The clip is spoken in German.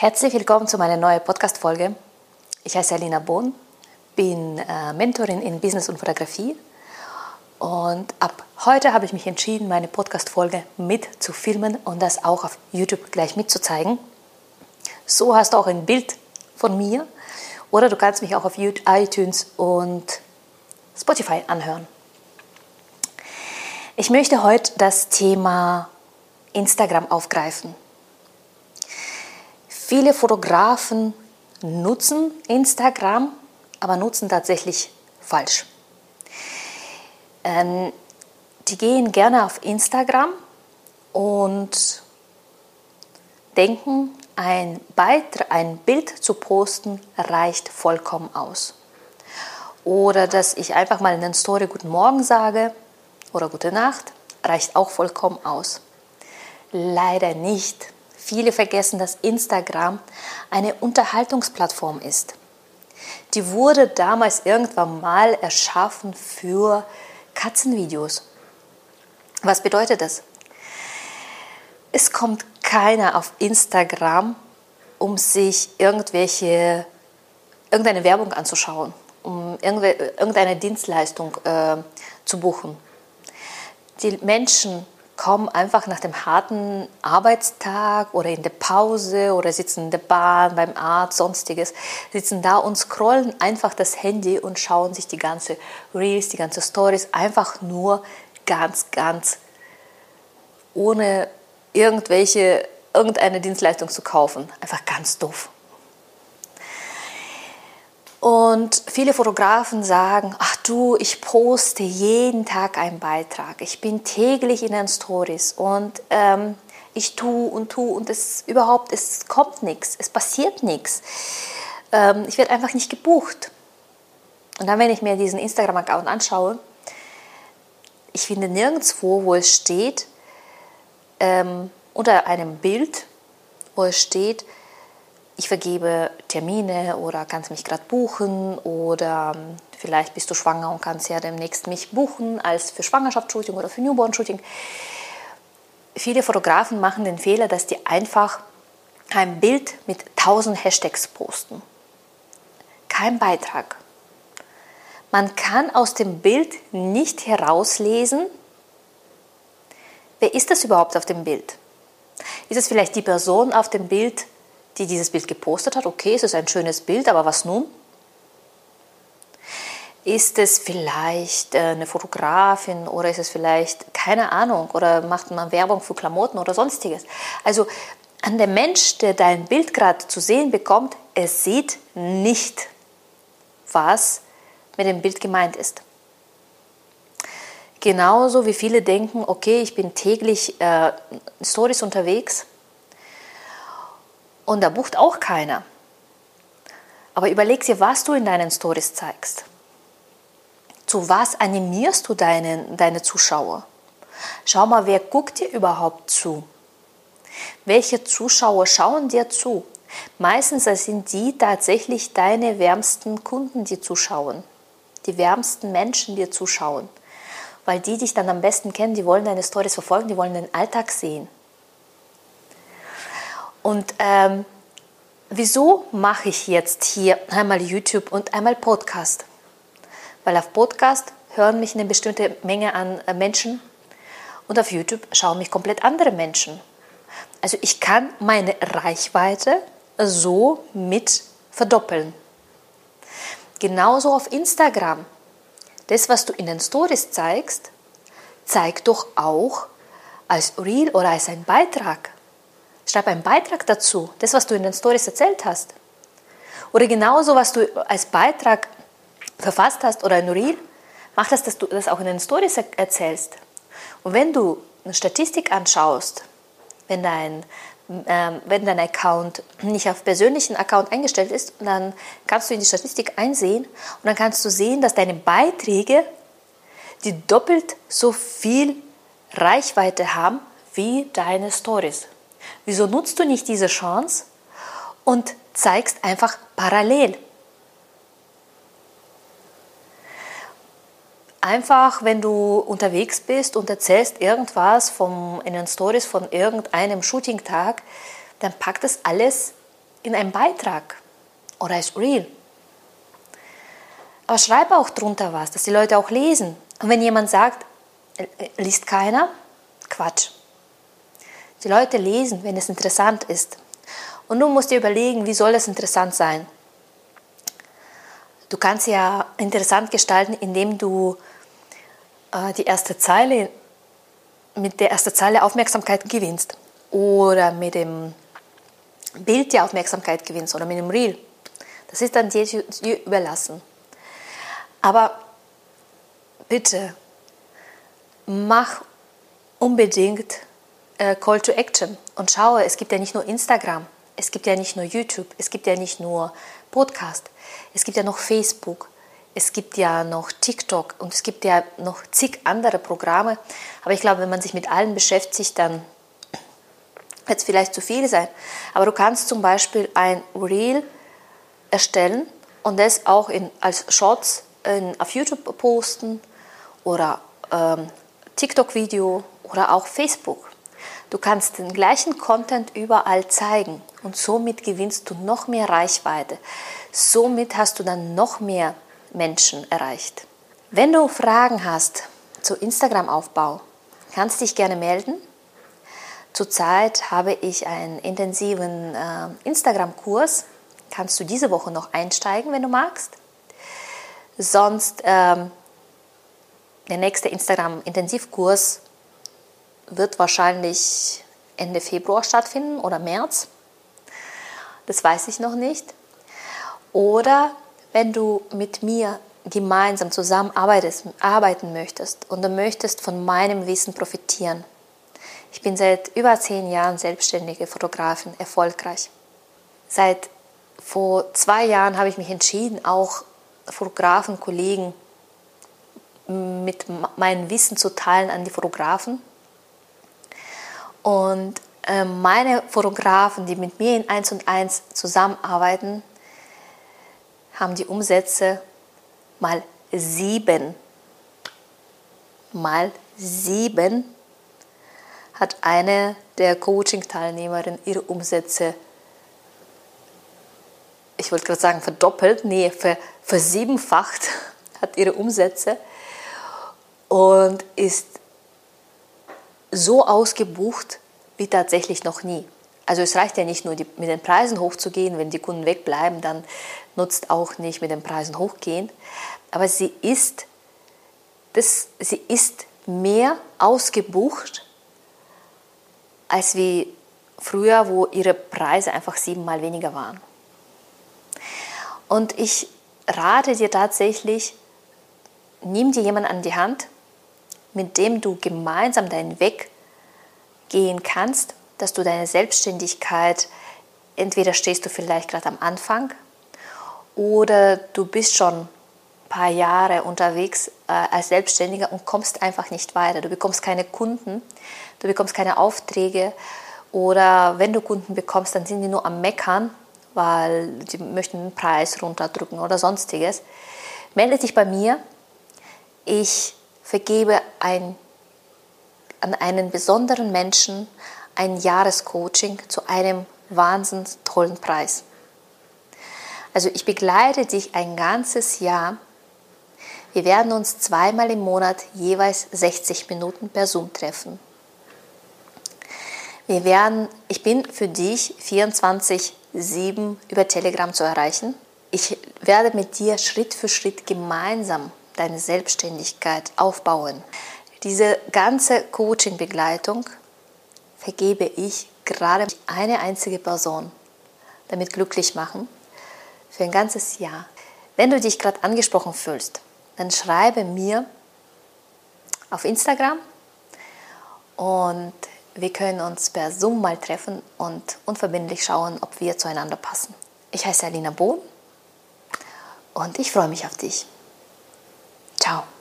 Herzlich willkommen zu meiner neuen Podcast-Folge. Ich heiße Alina Bohn, bin äh, Mentorin in Business und Fotografie und ab heute habe ich mich entschieden, meine Podcast-Folge mitzufilmen und das auch auf YouTube gleich mitzuzeigen. So hast du auch ein Bild von mir oder du kannst mich auch auf iTunes und Spotify anhören. Ich möchte heute das Thema Instagram aufgreifen. Viele Fotografen nutzen Instagram, aber nutzen tatsächlich falsch. Ähm, die gehen gerne auf Instagram und denken, ein, Beitrag, ein Bild zu posten reicht vollkommen aus. Oder dass ich einfach mal in der Story Guten Morgen sage oder Gute Nacht, reicht auch vollkommen aus. Leider nicht. Viele vergessen, dass Instagram eine Unterhaltungsplattform ist. Die wurde damals irgendwann mal erschaffen für Katzenvideos. Was bedeutet das? Es kommt keiner auf Instagram, um sich irgendwelche, irgendeine Werbung anzuschauen, um irgendeine Dienstleistung äh, zu buchen. Die Menschen kommen einfach nach dem harten Arbeitstag oder in der Pause oder sitzen in der Bahn, beim Arzt, sonstiges, sitzen da und scrollen einfach das Handy und schauen sich die ganze Reels, die ganze Stories einfach nur ganz, ganz ohne irgendwelche, irgendeine Dienstleistung zu kaufen. Einfach ganz doof. Und viele Fotografen sagen, ach du, ich poste jeden Tag einen Beitrag. Ich bin täglich in den Stories und ähm, ich tue und tue und es überhaupt, es kommt nichts, es passiert nichts. Ähm, ich werde einfach nicht gebucht. Und dann, wenn ich mir diesen Instagram-Account anschaue, ich finde nirgendwo, wo es steht, ähm, unter einem Bild, wo es steht, ich vergebe Termine oder kannst mich gerade buchen oder ähm, vielleicht bist du schwanger und kannst ja demnächst mich buchen als für Schwangerschaftsshooting oder für Newborn-Shooting. Viele Fotografen machen den Fehler, dass die einfach ein Bild mit 1000 Hashtags posten. Kein Beitrag. Man kann aus dem Bild nicht herauslesen, wer ist das überhaupt auf dem Bild? Ist es vielleicht die Person auf dem Bild, die dieses Bild gepostet hat. Okay, es ist ein schönes Bild, aber was nun? Ist es vielleicht äh, eine Fotografin oder ist es vielleicht keine Ahnung oder macht man Werbung für Klamotten oder sonstiges? Also an der Mensch, der dein Bild gerade zu sehen bekommt, er sieht nicht, was mit dem Bild gemeint ist. Genauso wie viele denken, okay, ich bin täglich äh, Stories unterwegs und da bucht auch keiner. Aber überleg dir, was du in deinen Stories zeigst. Zu was animierst du deine, deine Zuschauer? Schau mal, wer guckt dir überhaupt zu? Welche Zuschauer schauen dir zu? Meistens sind die tatsächlich deine wärmsten Kunden, die zuschauen. Die wärmsten Menschen, die zuschauen. Weil die dich dann am besten kennen, die wollen deine Stories verfolgen, die wollen den Alltag sehen. Und ähm, wieso mache ich jetzt hier einmal YouTube und einmal Podcast? Weil auf Podcast hören mich eine bestimmte Menge an äh, Menschen und auf YouTube schauen mich komplett andere Menschen. Also ich kann meine Reichweite so mit verdoppeln. Genauso auf Instagram. Das, was du in den Stories zeigst, zeig doch auch als Reel oder als ein Beitrag. Schreib einen Beitrag dazu, das, was du in den Stories erzählt hast. Oder genauso, was du als Beitrag verfasst hast oder ein Reel, mach das, dass du das auch in den Stories erzählst. Und wenn du eine Statistik anschaust, wenn dein, ähm, wenn dein Account nicht auf persönlichen Account eingestellt ist, dann kannst du in die Statistik einsehen und dann kannst du sehen, dass deine Beiträge die doppelt so viel Reichweite haben wie deine Stories. Wieso nutzt du nicht diese Chance und zeigst einfach parallel? Einfach, wenn du unterwegs bist und erzählst irgendwas vom, in den Stories von irgendeinem Shooting-Tag, dann packt das alles in einem Beitrag oder als Real. Aber schreib auch drunter was, dass die Leute auch lesen. Und wenn jemand sagt, äh, liest keiner, Quatsch. Die Leute lesen, wenn es interessant ist. Und du musst dir überlegen, wie soll es interessant sein? Du kannst ja interessant gestalten, indem du äh, die erste Zeile mit der ersten Zeile Aufmerksamkeit gewinnst oder mit dem Bild die Aufmerksamkeit gewinnst oder mit dem Reel. Das ist dann dir überlassen. Aber bitte, mach unbedingt äh, Call to Action und schaue, es gibt ja nicht nur Instagram, es gibt ja nicht nur YouTube, es gibt ja nicht nur Podcast, es gibt ja noch Facebook, es gibt ja noch TikTok und es gibt ja noch zig andere Programme. Aber ich glaube, wenn man sich mit allen beschäftigt, dann wird es vielleicht zu viel sein. Aber du kannst zum Beispiel ein Reel erstellen und das auch in, als Shorts in, auf YouTube posten oder ähm, TikTok-Video oder auch Facebook. Du kannst den gleichen Content überall zeigen und somit gewinnst du noch mehr Reichweite. Somit hast du dann noch mehr Menschen erreicht. Wenn du Fragen hast zu Instagram-Aufbau, kannst dich gerne melden. Zurzeit habe ich einen intensiven äh, Instagram-Kurs. Kannst du diese Woche noch einsteigen, wenn du magst. Sonst ähm, der nächste Instagram-Intensivkurs wird wahrscheinlich Ende Februar stattfinden oder März. Das weiß ich noch nicht. Oder wenn du mit mir gemeinsam zusammenarbeiten möchtest und du möchtest von meinem Wissen profitieren. Ich bin seit über zehn Jahren selbstständige Fotografin, erfolgreich. Seit vor zwei Jahren habe ich mich entschieden, auch Fotografen, Kollegen mit meinem Wissen zu teilen an die Fotografen. Und äh, meine Fotografen, die mit mir in 1 und 1 zusammenarbeiten, haben die Umsätze mal sieben. Mal sieben hat eine der Coaching-Teilnehmerinnen ihre Umsätze ich wollte gerade sagen verdoppelt, nee, versiebenfacht hat ihre Umsätze und ist so ausgebucht wie tatsächlich noch nie. Also es reicht ja nicht nur, die, mit den Preisen hochzugehen, wenn die Kunden wegbleiben, dann nutzt auch nicht mit den Preisen hochgehen. Aber sie ist, das, sie ist mehr ausgebucht als wie früher, wo ihre Preise einfach siebenmal weniger waren. Und ich rate dir tatsächlich, nimm dir jemanden an die Hand, mit dem du gemeinsam deinen Weg gehen kannst, dass du deine Selbstständigkeit, entweder stehst du vielleicht gerade am Anfang oder du bist schon ein paar Jahre unterwegs äh, als Selbstständiger und kommst einfach nicht weiter. Du bekommst keine Kunden, du bekommst keine Aufträge oder wenn du Kunden bekommst, dann sind die nur am Meckern weil sie möchten den Preis runterdrücken oder sonstiges, melde dich bei mir. Ich vergebe ein, an einen besonderen Menschen ein Jahrescoaching zu einem wahnsinnig tollen Preis. Also ich begleite dich ein ganzes Jahr. Wir werden uns zweimal im Monat jeweils 60 Minuten per Zoom treffen. Wir werden, ich bin für dich 24 7 über Telegram zu erreichen. Ich werde mit dir Schritt für Schritt gemeinsam deine Selbstständigkeit aufbauen. Diese ganze Coaching-Begleitung vergebe ich gerade eine einzige Person, damit glücklich machen, für ein ganzes Jahr. Wenn du dich gerade angesprochen fühlst, dann schreibe mir auf Instagram und wir können uns per Zoom mal treffen und unverbindlich schauen, ob wir zueinander passen. Ich heiße Alina Bohn und ich freue mich auf dich. Chao.